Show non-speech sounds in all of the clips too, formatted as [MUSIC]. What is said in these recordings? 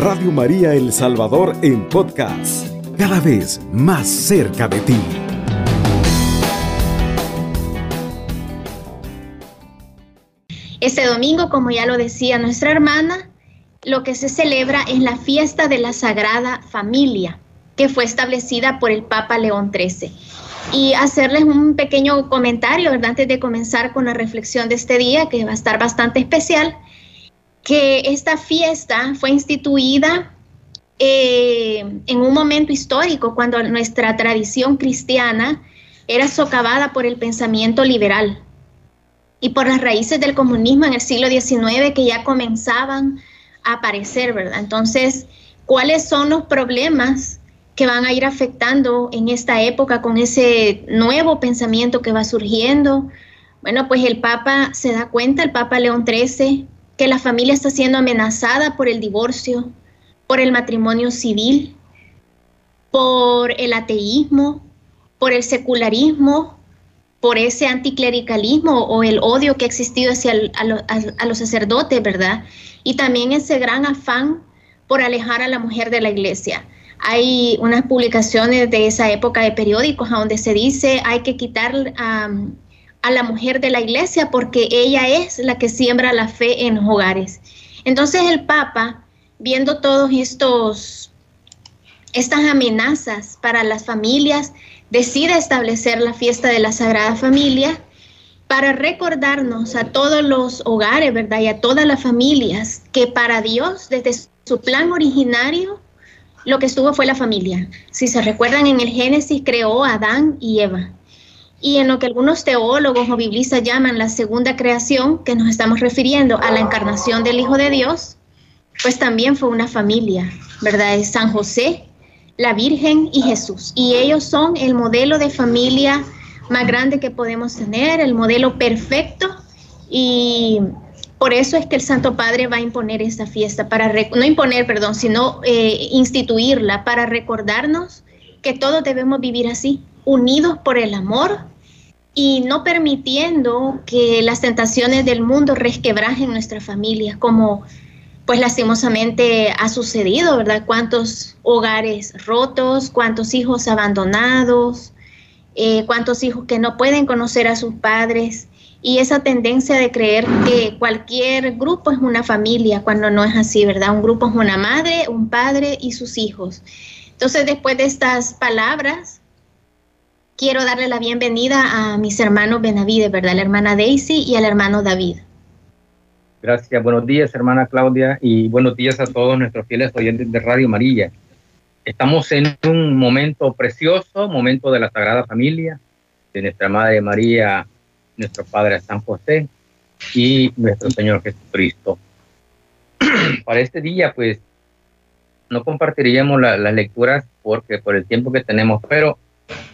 Radio María El Salvador en podcast, cada vez más cerca de ti. Este domingo, como ya lo decía nuestra hermana, lo que se celebra es la fiesta de la Sagrada Familia, que fue establecida por el Papa León XIII. Y hacerles un pequeño comentario, ¿verdad? Antes de comenzar con la reflexión de este día, que va a estar bastante especial que esta fiesta fue instituida eh, en un momento histórico cuando nuestra tradición cristiana era socavada por el pensamiento liberal y por las raíces del comunismo en el siglo XIX que ya comenzaban a aparecer, ¿verdad? Entonces, ¿cuáles son los problemas que van a ir afectando en esta época con ese nuevo pensamiento que va surgiendo? Bueno, pues el Papa se da cuenta, el Papa León XIII, que la familia está siendo amenazada por el divorcio, por el matrimonio civil, por el ateísmo, por el secularismo, por ese anticlericalismo o el odio que ha existido hacia a, los sacerdotes, ¿verdad? Y también ese gran afán por alejar a la mujer de la iglesia. Hay unas publicaciones de esa época de periódicos donde se dice hay que quitar a la mujer de la iglesia porque ella es la que siembra la fe en los hogares. Entonces el Papa, viendo todos estos estas amenazas para las familias, decide establecer la fiesta de la Sagrada Familia para recordarnos a todos los hogares, ¿verdad? Y a todas las familias que para Dios, desde su plan originario, lo que estuvo fue la familia. Si se recuerdan, en el Génesis creó a Adán y Eva y en lo que algunos teólogos o biblistas llaman la segunda creación, que nos estamos refiriendo a la encarnación del Hijo de Dios, pues también fue una familia, ¿verdad? Es San José, la Virgen y Jesús. Y ellos son el modelo de familia más grande que podemos tener, el modelo perfecto. Y por eso es que el Santo Padre va a imponer esta fiesta, para no imponer, perdón, sino eh, instituirla para recordarnos que todos debemos vivir así, unidos por el amor y no permitiendo que las tentaciones del mundo resquebrajen nuestra familia, como pues lastimosamente ha sucedido, ¿verdad? Cuántos hogares rotos, cuántos hijos abandonados, eh, cuántos hijos que no pueden conocer a sus padres y esa tendencia de creer que cualquier grupo es una familia, cuando no es así, ¿verdad? Un grupo es una madre, un padre y sus hijos. Entonces, después de estas palabras, quiero darle la bienvenida a mis hermanos Benavides, ¿verdad? La hermana Daisy y al hermano David. Gracias, buenos días, hermana Claudia, y buenos días a todos nuestros fieles oyentes de Radio Amarilla. Estamos en un momento precioso, momento de la Sagrada Familia, de nuestra Madre María, nuestro Padre San José y nuestro Señor Jesucristo. [CLEARS THROAT] Para este día, pues, no compartiríamos las lecturas porque por el tiempo que tenemos, pero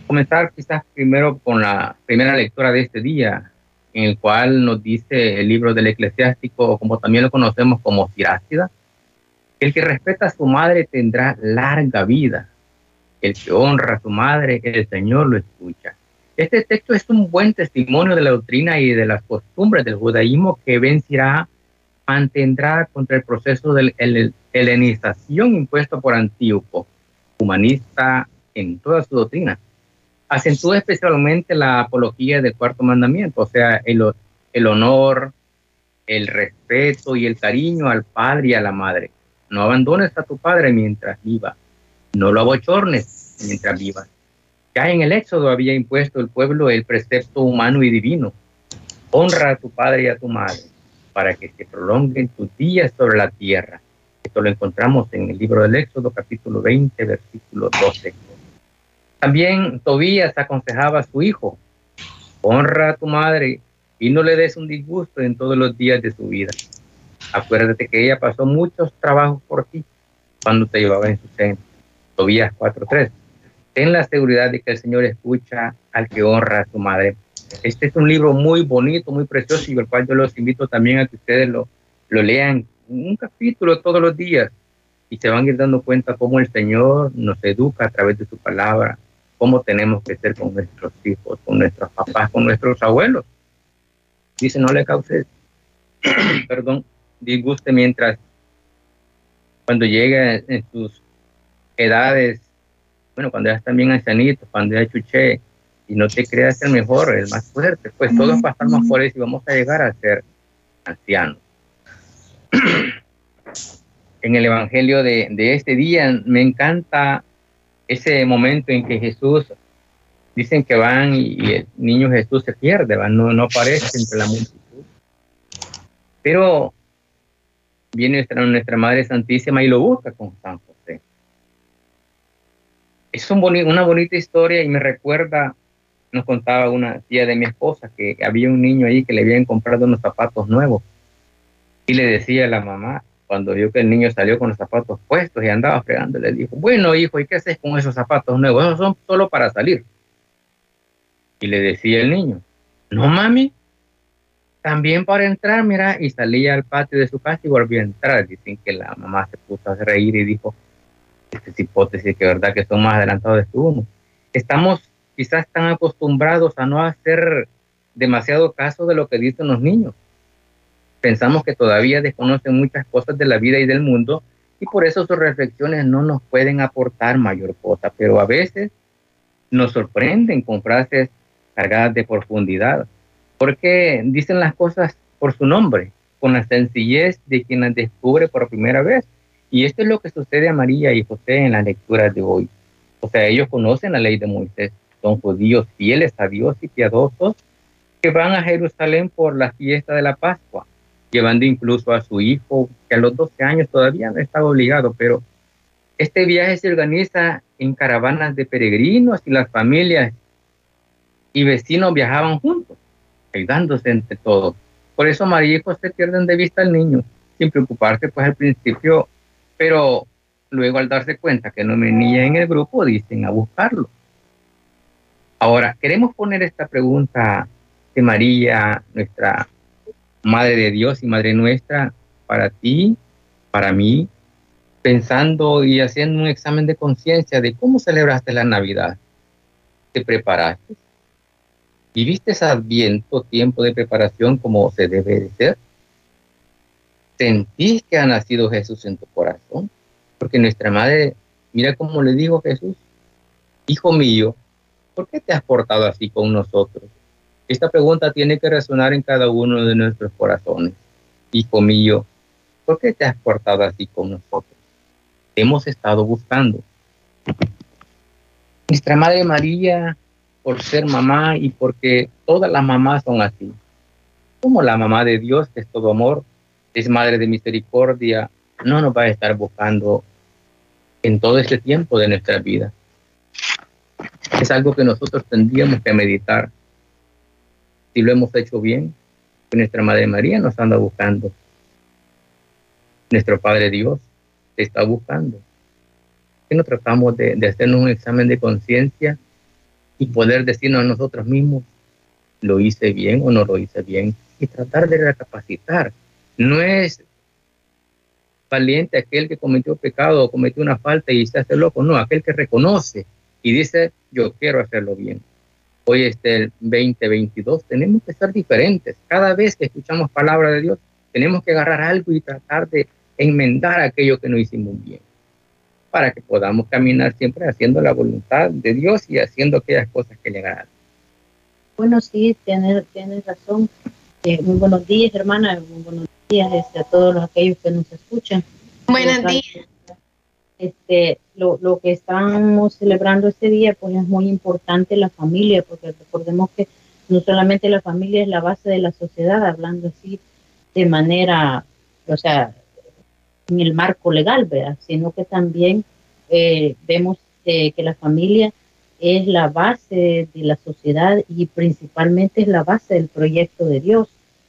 comenzar quizás primero con la primera lectura de este día, en el cual nos dice el libro del eclesiástico, como también lo conocemos como Sirácida, el que respeta a su madre tendrá larga vida. El que honra a su madre, el Señor lo escucha. Este texto es un buen testimonio de la doctrina y de las costumbres del judaísmo que vencirá, mantendrá contra el proceso de helenización impuesto por Antíoco, humanista en toda su doctrina acentúa especialmente la apología del cuarto mandamiento, o sea, el, el honor, el respeto y el cariño al padre y a la madre. No abandones a tu padre mientras viva, no lo abochornes mientras viva. Ya en el Éxodo había impuesto el pueblo el precepto humano y divino. Honra a tu padre y a tu madre para que se prolonguen tus días sobre la tierra. Esto lo encontramos en el libro del Éxodo, capítulo 20, versículo 12. También Tobías aconsejaba a su hijo, honra a tu madre y no le des un disgusto en todos los días de su vida. Acuérdate que ella pasó muchos trabajos por ti cuando te llevaba en su seno. Tobías 4.3. Ten la seguridad de que el Señor escucha al que honra a su madre. Este es un libro muy bonito, muy precioso y el cual yo los invito también a que ustedes lo, lo lean un capítulo todos los días y se van a ir dando cuenta cómo el Señor nos educa a través de su palabra, cómo tenemos que ser con nuestros hijos, con nuestros papás, con nuestros abuelos. Dice, no le causes, [CLEARS THROAT] perdón, disguste mientras cuando llega en sus edades, bueno, cuando ya están bien ancianitos, cuando ya chuché, y no te creas el mejor, el más fuerte, pues todos pasamos por eso y vamos a llegar a ser ancianos. [CLEARS THROAT] en el Evangelio de, de, este día me encanta ese momento en que Jesús, dicen que van y, el niño Jesús se pierde, No, no aparece entre la multitud. Pero viene nuestra, nuestra Madre Santísima y lo busca con San José. Es un una bonita historia y me recuerda, nos contaba una tía de mi esposa que había un niño ahí que le habían comprado unos zapatos nuevos y le decía a la mamá, cuando vio que el niño salió con los zapatos puestos y andaba fregando, le dijo, bueno hijo, ¿y qué haces con esos zapatos nuevos? Esos son solo para salir. Y le decía el niño, no mami, también para entrar, mira, y salía al patio de su casa y volvía a entrar. Dicen que la mamá se puso a reír y dijo, esta es hipótesis que verdad que son más adelantados de uno. Estamos quizás tan acostumbrados a no hacer demasiado caso de lo que dicen los niños. Pensamos que todavía desconocen muchas cosas de la vida y del mundo y por eso sus reflexiones no nos pueden aportar mayor cosa, pero a veces nos sorprenden con frases cargadas de profundidad porque dicen las cosas por su nombre, con la sencillez de quien las descubre por primera vez. Y esto es lo que sucede a María y José en la lectura de hoy. O sea, ellos conocen la ley de Moisés, son judíos fieles a Dios y piadosos que van a Jerusalén por la fiesta de la Pascua, llevando incluso a su hijo, que a los 12 años todavía no estaba obligado, pero este viaje se organiza en caravanas de peregrinos y las familias y vecinos viajaban juntos ayudándose entre todos. Por eso María y José pierden de vista al niño, sin preocuparse pues al principio, pero luego al darse cuenta que no venía en el grupo, dicen a buscarlo. Ahora, queremos poner esta pregunta de María, nuestra Madre de Dios y Madre nuestra, para ti, para mí, pensando y haciendo un examen de conciencia de cómo celebraste la Navidad. ¿Te preparaste? ¿Viviste ese adviento, tiempo de preparación como se debe de ser? ¿Sentís que ha nacido Jesús en tu corazón? Porque nuestra madre, mira cómo le dijo Jesús, hijo mío, ¿por qué te has portado así con nosotros? Esta pregunta tiene que resonar en cada uno de nuestros corazones. Hijo mío, ¿por qué te has portado así con nosotros? Hemos estado buscando. Nuestra Madre María por ser mamá y porque todas las mamás son así. Como la mamá de Dios, que es todo amor, es madre de misericordia, no nos va a estar buscando en todo este tiempo de nuestra vida. Es algo que nosotros tendríamos que meditar. Si lo hemos hecho bien, nuestra Madre María nos anda buscando. Nuestro Padre Dios te está buscando. Que no tratamos de, de hacernos un examen de conciencia y poder decirnos a nosotros mismos, lo hice bien o no lo hice bien, y tratar de recapacitar. No es valiente aquel que cometió pecado o cometió una falta y se hace loco, no, aquel que reconoce y dice, yo quiero hacerlo bien. Hoy es el 2022, tenemos que ser diferentes. Cada vez que escuchamos palabra de Dios, tenemos que agarrar algo y tratar de enmendar aquello que no hicimos bien para que podamos caminar siempre haciendo la voluntad de Dios y haciendo aquellas cosas que le agradan. Bueno, sí, tienes, razón. Eh, muy buenos días, hermana. Muy buenos días este, a todos aquellos que nos escuchan. Buenos días. Este, lo, lo que estamos celebrando este día, pues es muy importante la familia, porque recordemos que no solamente la familia es la base de la sociedad, hablando así de manera, o sea, en el marco legal, ¿verdad? Sino que también eh, vemos eh, que la familia es la base de la sociedad y principalmente es la base del proyecto de Dios.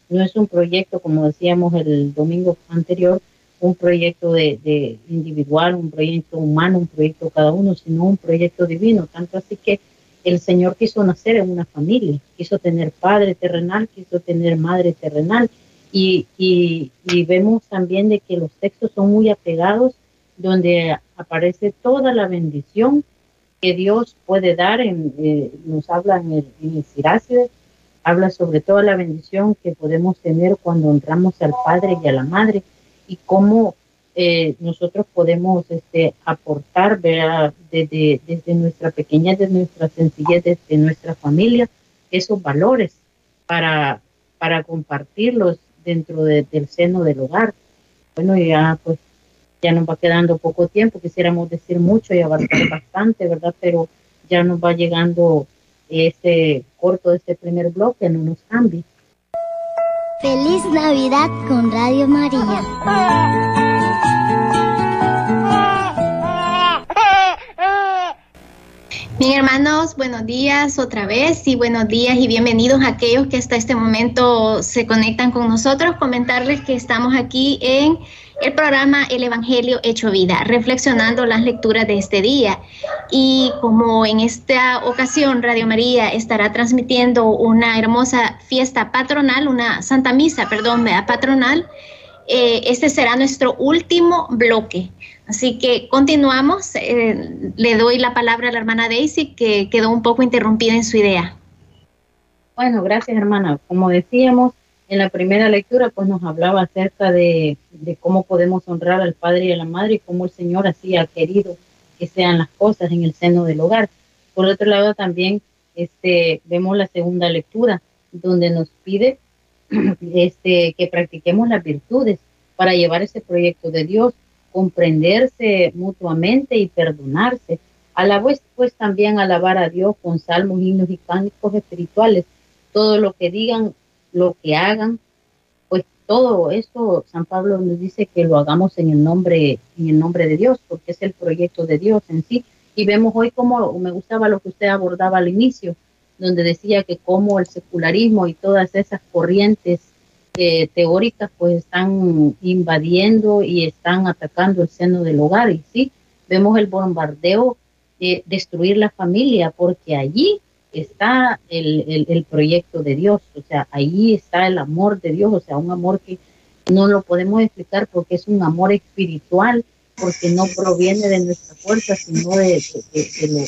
No es un proyecto, como decíamos el domingo anterior, un proyecto de, individual, un proyecto humano, un proyecto cada uno, sino un proyecto divino. Tanto así que el Señor quiso nacer en una familia, quiso tener padre terrenal, quiso tener madre terrenal y, y, vemos también de que los textos son muy apegados, donde aparece toda la bendición que Dios puede dar, en, eh, nos habla en el, en habla sobre toda la bendición que podemos tener cuando honramos al Padre y a la Madre y cómo eh, nosotros podemos este, aportar Desde, desde nuestra pequeñez, desde nuestra sencillez, desde nuestra familia, esos valores para, para compartirlos dentro del seno del hogar. Bueno, ya pues ya nos va quedando poco tiempo, quisiéramos decir mucho y abarcar [CLEARS THROAT] bastante, ¿verdad? Pero ya nos va llegando este corto de este primer bloque, no nos cambie. Feliz Navidad con Radio María. Hermanos, buenos días otra vez y buenos días y bienvenidos a aquellos que hasta este momento se conectan con nosotros. Comentarles que estamos aquí en el programa El Evangelio Hecho Vida, reflexionando las lecturas de este día. Y como en esta ocasión Radio María estará transmitiendo una hermosa fiesta patronal, una Santa Misa, perdón, patronal, eh, este será nuestro último bloque. Así que continuamos. Eh, le doy la palabra a la hermana Daisy, que quedó un poco interrumpida en su idea. Bueno, gracias hermana. Como decíamos en la primera lectura, pues nos hablaba acerca de, cómo podemos honrar al Padre y a la Madre y cómo el Señor así ha querido que sean las cosas en el seno del hogar. Por otro lado, también este, vemos la segunda lectura, donde nos pide [CLEARS THROAT] este, que practiquemos las virtudes para llevar ese proyecto de Dios comprenderse mutuamente y perdonarse. A la pues también alabar a Dios con salmos, himnos y cánticos espirituales. Todo lo que digan, lo que hagan, pues todo eso San Pablo nos dice que lo hagamos en el nombre, en el nombre de Dios, porque es el proyecto de Dios en sí. Y vemos hoy cómo me gustaba lo que usted abordaba al inicio, donde decía que como el secularismo y todas esas corrientes teóricas pues están invadiendo y están atacando el seno del hogar y sí, vemos el bombardeo de destruir la familia porque allí está el, el, proyecto de Dios, o sea, ahí está el amor de Dios, o sea, un amor que no lo podemos explicar porque es un amor espiritual, porque no proviene de nuestra fuerza, sino de, de, lo,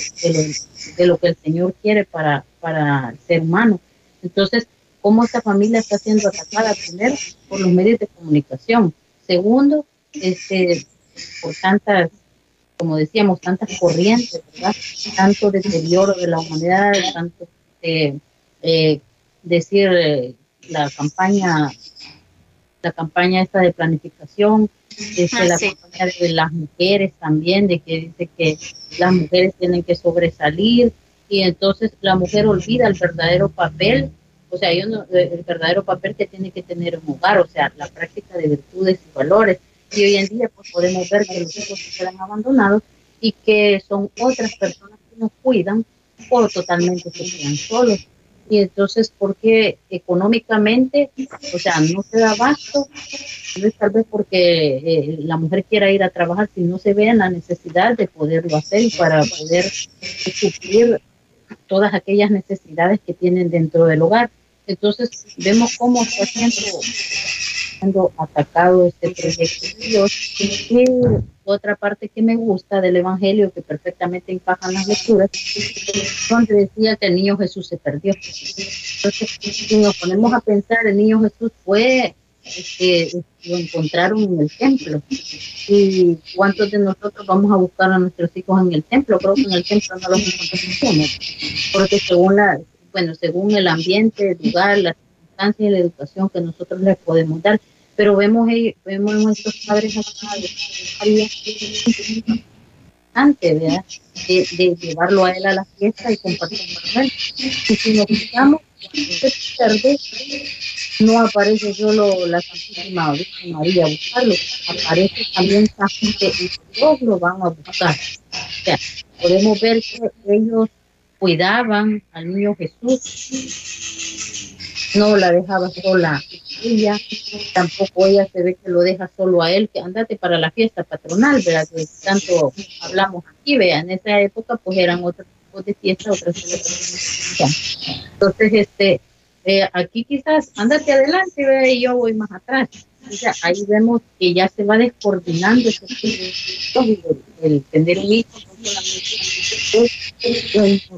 de, lo, que el Señor quiere para, para el ser humano. Entonces, cómo esta familia está siendo atacada primero por los medios de comunicación. Segundo, este, por tantas, como decíamos, tantas corrientes, ¿verdad? Tanto deterioro de la humanidad, tanto eh, decir eh, la campaña, la campaña esta de planificación, desde ah, la campaña de las mujeres también, de que dice que las mujeres tienen que sobresalir y entonces la mujer olvida el verdadero papel o sea, hay el verdadero papel que tiene que tener un hogar, o sea, la práctica de virtudes y valores. Y hoy en día pues podemos ver que los hijos se quedan abandonados y que son otras personas que nos cuidan o totalmente se quedan solos. Y entonces, ¿por qué económicamente, o sea, no se da abasto? No tal vez porque eh, la mujer quiera ir a trabajar, si no se ve en la necesidad de poderlo hacer para poder suplir todas aquellas necesidades que tienen dentro del hogar. Entonces vemos cómo está siendo, atacado este proyecto de Dios. Y otra parte que me gusta del Evangelio, que perfectamente encajan las lecturas, donde decía que el niño Jesús se perdió. Entonces, si nos ponemos a pensar, el niño Jesús fue que lo encontraron en el templo. ¿Y cuántos de nosotros vamos a buscar a nuestros hijos en el templo? Creo que en el templo no los encontramos, porque según la, bueno, según el ambiente, el lugar, las circunstancias y la educación que nosotros les podemos dar. Pero vemos, vemos nuestros padres antes ¿verdad? De, de, llevarlo a él a la fiesta y compartir con él. Y si nos fijamos, no aparece solo la Santísima Virgen María a buscarlo, aparece también esa gente y todos lo van a buscar. O sea, podemos ver que ellos cuidaban al niño Jesús, no la dejaba sola ella, tampoco ella se ve que lo deja solo a él, que andate para la fiesta patronal, ¿verdad? Que tanto hablamos aquí, vean, en esa época pues eran otros tipos de fiesta, otras celebraciones. Entonces, este, eh, aquí quizás andate adelante, vea, y yo voy más atrás. O sea, ahí vemos que ya se va descoordinando el, el tener un hijo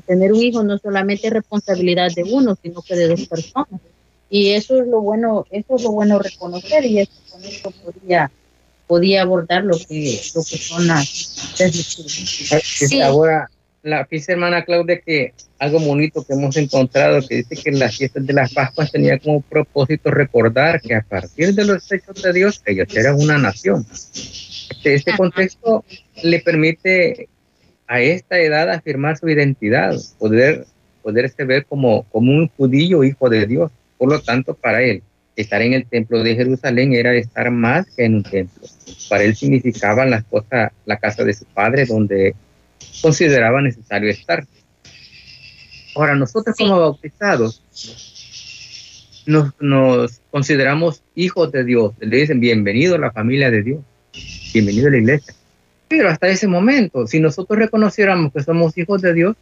tener un hijo no solamente es responsabilidad de uno, sino que de dos personas. Y eso es lo bueno, eso es lo bueno reconocer y eso con esto podría, podía abordar lo que, lo que son las... Sí. Ahora, la dice hermana Claudia que algo bonito que hemos encontrado, que dice que las fiestas de las Pascuas tenía como propósito recordar que a partir de los hechos de Dios, ellos eran una nación. Este, este contexto le permite a esta edad afirmar su identidad, poder, poderse ver como, como un judío hijo de Dios. Por lo tanto, para él, estar en el templo de Jerusalén era estar más que en un templo. Para él significaba las cosas, la casa de su padre, donde consideraba necesario estar. Ahora, nosotros como bautizados nos, nos, consideramos hijos de Dios. Le dicen, bienvenido a la familia de Dios, bienvenido a la iglesia. Pero hasta ese momento, si nosotros reconociéramos que somos hijos de Dios,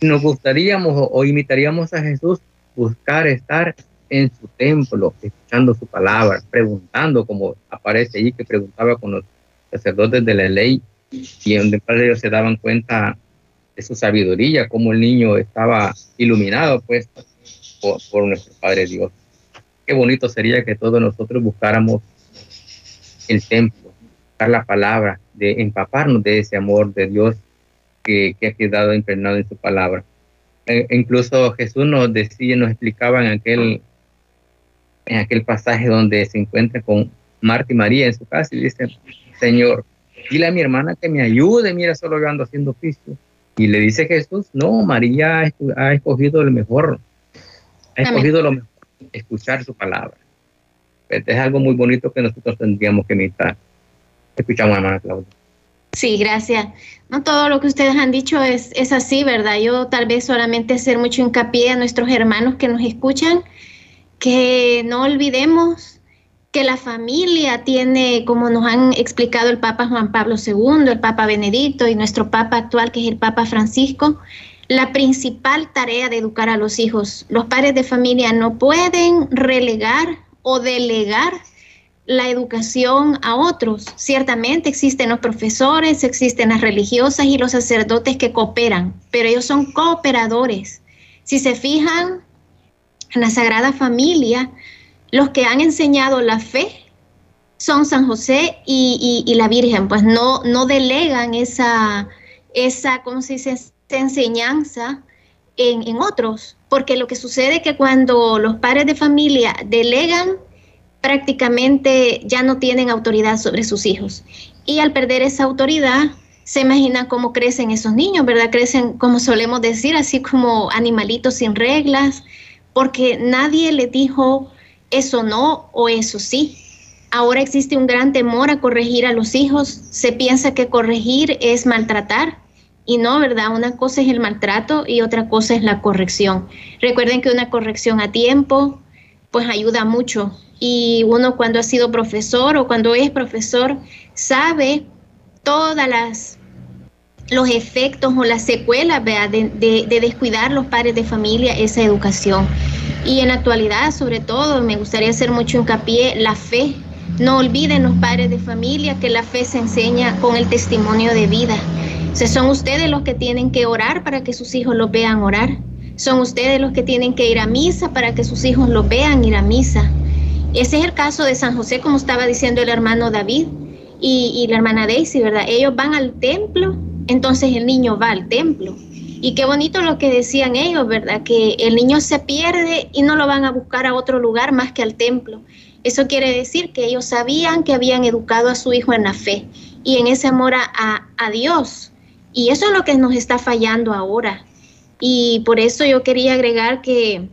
nos gustaríamos o, o imitaríamos a Jesús, buscar estar en su templo, escuchando su palabra, preguntando, como aparece ahí, que preguntaba con los sacerdotes de la ley, y donde ellos se daban cuenta de su sabiduría, como el niño estaba iluminado, pues, por, nuestro Padre Dios. Qué bonito sería que todos nosotros buscáramos el templo, buscar la palabra, de empaparnos de ese amor de Dios que, que ha quedado impregnado en su palabra. E, incluso Jesús nos decía, nos explicaba en aquel, en aquel pasaje donde se encuentra con Marta y María en su casa y dice, Señor, dile a mi hermana que me ayude, mira, solo yo ando haciendo oficio. Y le dice Jesús, no, María ha escogido lo mejor, ha escogido lo mejor, escuchar su palabra. Este es algo muy bonito que nosotros tendríamos que imitar. Escuchamos hermana Claudia. Sí, gracias. No todo lo que ustedes han dicho es, es así, ¿verdad? Yo tal vez solamente hacer mucho hincapié a nuestros hermanos que nos escuchan, que no olvidemos que la familia tiene, como nos han explicado el Papa Juan Pablo II, el Papa Benedicto y nuestro Papa actual, que es el Papa Francisco, la principal tarea de educar a los hijos. Los padres de familia no pueden relegar o delegar la educación a otros. Ciertamente existen los profesores, existen las religiosas y los sacerdotes que cooperan, pero ellos son cooperadores. Si se fijan en la Sagrada Familia, los que han enseñado la fe son San José y, la Virgen, pues no, delegan esa, esa, ¿cómo se dice? enseñanza en, en, otros, porque lo que sucede es que cuando los padres de familia delegan, prácticamente ya no tienen autoridad sobre sus hijos. Y al perder esa autoridad, se imagina cómo crecen esos niños, ¿verdad? Crecen, como solemos decir, así como animalitos sin reglas, porque nadie les dijo eso no o eso sí. Ahora existe un gran temor a corregir a los hijos. Se piensa que corregir es maltratar y no, ¿verdad? Una cosa es el maltrato y otra cosa es la corrección. Recuerden que una corrección a tiempo pues ayuda mucho y uno cuando ha sido profesor o cuando es profesor sabe todas las los efectos o las secuelas de, de, descuidar los padres de familia esa educación. Y en la actualidad, sobre todo, me gustaría hacer mucho hincapié la fe. No olviden los padres de familia que la fe se enseña con el testimonio de vida. O son ustedes los que tienen que orar para que sus hijos los vean orar. Son ustedes los que tienen que ir a misa para que sus hijos los vean ir a misa. Ese es el caso de San José, como estaba diciendo el hermano David y, y la hermana Daisy, ¿verdad? Ellos van al templo, entonces el niño va al templo. Y qué bonito lo que decían ellos, ¿verdad? Que el niño se pierde y no lo van a buscar a otro lugar más que al templo. Eso quiere decir que ellos sabían que habían educado a su hijo en la fe y en ese amor a, a Dios. Y eso es lo que nos está fallando ahora. Y por eso yo quería agregar que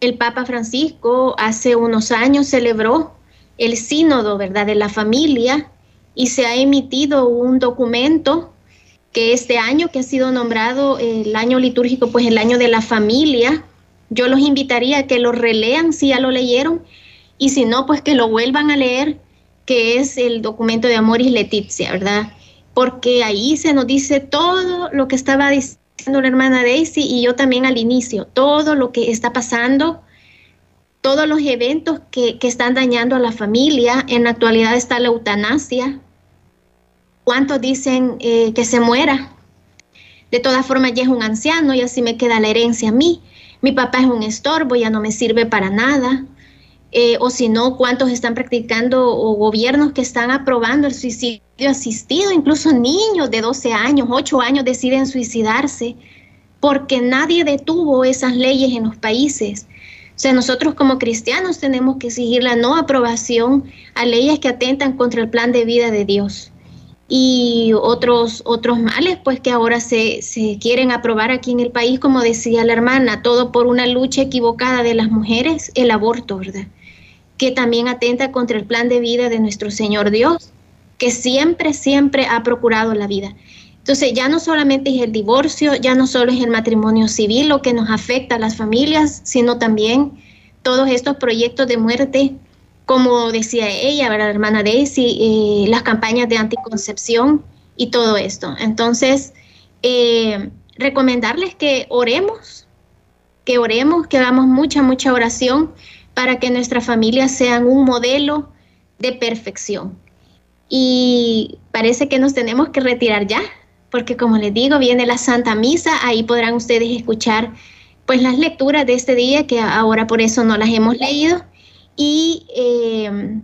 el Papa Francisco hace unos años celebró el sínodo, ¿verdad?, de la familia y se ha emitido un documento que este año que ha sido nombrado el año litúrgico, pues el año de la familia, yo los invitaría a que lo relean si ya lo leyeron y si no, pues que lo vuelvan a leer, que es el documento de Amoris Letizia, ¿verdad? Porque ahí se nos dice todo lo que estaba diciendo la hermana Daisy y yo también al inicio, todo lo que está pasando, todos los eventos que, que están dañando a la familia. En la actualidad está la eutanasia, ¿Cuántos dicen eh, que se muera? De todas formas, ya es un anciano y así me queda la herencia a mí. Mi papá es un estorbo, ya no me sirve para nada. eh, o si no, cuántos están practicando o gobiernos que están aprobando el suicidio asistido, incluso niños de 12 años, 8 años deciden suicidarse porque nadie detuvo esas leyes en los países. O sea, nosotros como cristianos tenemos que exigir la no aprobación a leyes que atentan contra el plan de vida de Dios. Y otros, otros males, pues que ahora se, se quieren aprobar aquí en el país, como decía la hermana, todo por una lucha equivocada de las mujeres, el aborto, ¿verdad? que también atenta contra el plan de vida de nuestro Señor Dios, que siempre, siempre ha procurado la vida. Entonces ya no solamente es el divorcio, ya no solo es el matrimonio civil lo que nos afecta a las familias, sino también todos estos proyectos de muerte, como decía ella, la hermana Daisy, eh, las campañas de anticoncepción y todo esto. Entonces, eh, recomendarles que oremos, que oremos, que hagamos mucha, mucha oración para que nuestras familias sean un modelo de perfección. Y parece que nos tenemos que retirar ya, porque como les digo, viene la Santa Misa, ahí podrán ustedes escuchar pues las lecturas de este día, que ahora por eso no las hemos leído. Y eh,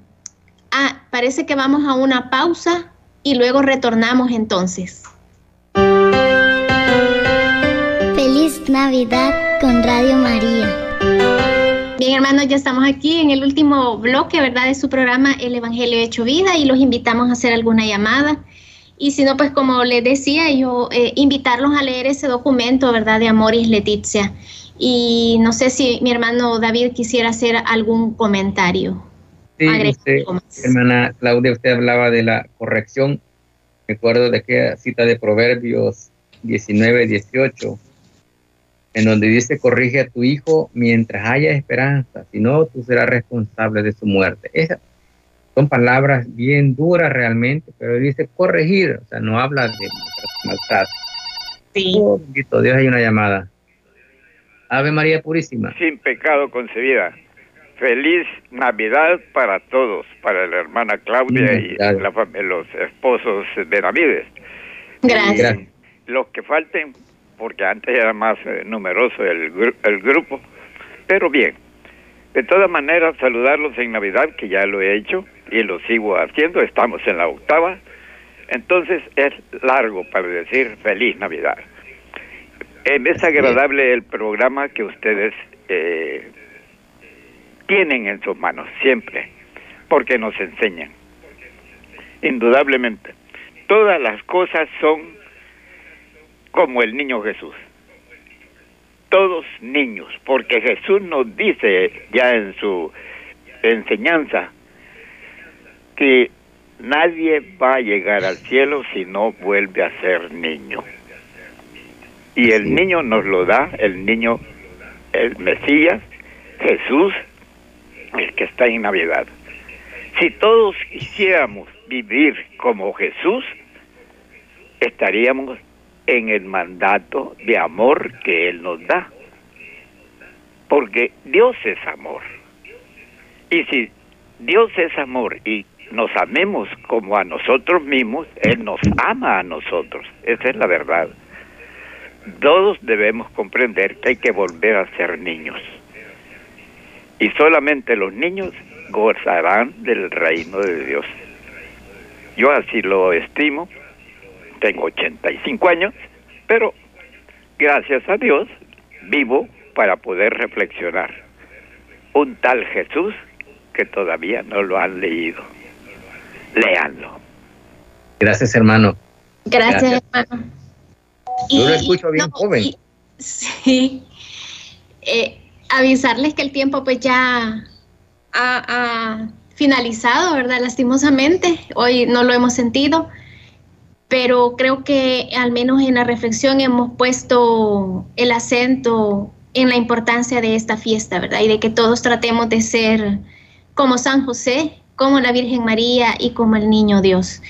ah, parece que vamos a una pausa y luego retornamos entonces. Feliz Navidad con Radio María. Bien, hermanos, ya estamos aquí en el último bloque, ¿verdad?, de su programa El Evangelio Hecho Vida y los invitamos a hacer alguna llamada. Y si no, pues como les decía, yo eh, invitarlos a leer ese documento, ¿verdad?, de Amoris Leticia. Y no sé si mi hermano David quisiera hacer algún comentario. Sí, hermana Claudia, usted hablaba de la corrección. Recuerdo de aquella cita de Proverbios 19, 18 en donde dice, corrige a tu hijo mientras haya esperanza, si no, tú serás responsable de su muerte. Esas son palabras bien duras realmente, pero dice corregir, o sea, no habla de maltrato. Sí. Oh, Dios, hay una llamada. Ave María Purísima. Sin pecado concebida. Feliz Navidad para todos, para la hermana Claudia y los esposos de Navides. Gracias. Los que falten, porque antes era más eh, numeroso el, el grupo. Pero bien, de todas maneras, saludarlos en Navidad, que ya lo he hecho y lo sigo haciendo, estamos en la octava, entonces es largo para decir feliz Navidad. Es agradable el programa que ustedes eh, tienen en sus manos, siempre, porque nos enseñan. Indudablemente, todas las cosas son como el niño Jesús. Todos niños, porque Jesús nos dice ya en su enseñanza que nadie va a llegar al cielo si no vuelve a ser niño. Y el niño nos lo da, el niño, el Mesías, Jesús, el que está en Navidad. Si todos quisiéramos vivir como Jesús, estaríamos en el mandato de amor que Él nos da. Porque Dios es amor. Y si Dios es amor y nos amemos como a nosotros mismos, Él nos ama a nosotros. Esa es la verdad. Todos debemos comprender que hay que volver a ser niños. Y solamente los niños gozarán del reino de Dios. Yo así lo estimo tengo 85 años, pero gracias a Dios vivo para poder reflexionar. Un tal Jesús que todavía no lo han leído. Leanlo. Gracias, hermano. Gracias, hermano. Yo lo escucho bien joven. sí. Eh, avisarles que el tiempo pues ya ha finalizado, ¿verdad? Lastimosamente. Hoy no lo hemos sentido pero creo que al menos en la reflexión hemos puesto el acento en la importancia de esta fiesta, ¿verdad? Y de que todos tratemos de ser como San José, como la Virgen María y como el Niño Dios.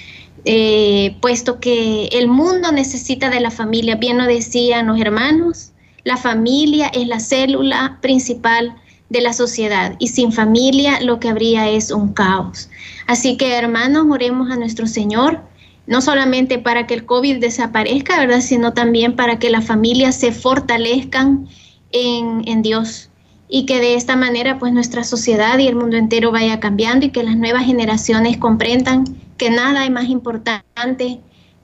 Eh, puesto que el mundo necesita de la familia, bien lo decían los hermanos, la familia es la célula principal de la sociedad y sin familia lo que habría es un caos. Así que hermanos, oremos a nuestro Señor no solamente para que el COVID desaparezca, ¿verdad? Sino también para que las familias se fortalezcan en, Dios y que de esta manera pues nuestra sociedad y el mundo entero vaya cambiando y que las nuevas generaciones comprendan que nada es más importante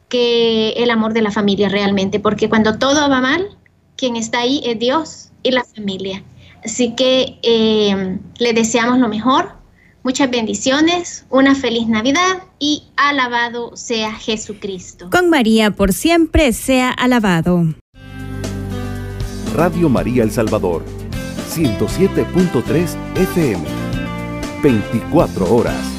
que el amor de la familia realmente, porque cuando todo va mal, quien está ahí es Dios y la familia. Así que eh, le deseamos lo mejor, muchas bendiciones, una feliz Navidad y alabado sea Jesucristo. Con María por siempre sea alabado. Radio María El Salvador, 107.3 FM, 24 horas.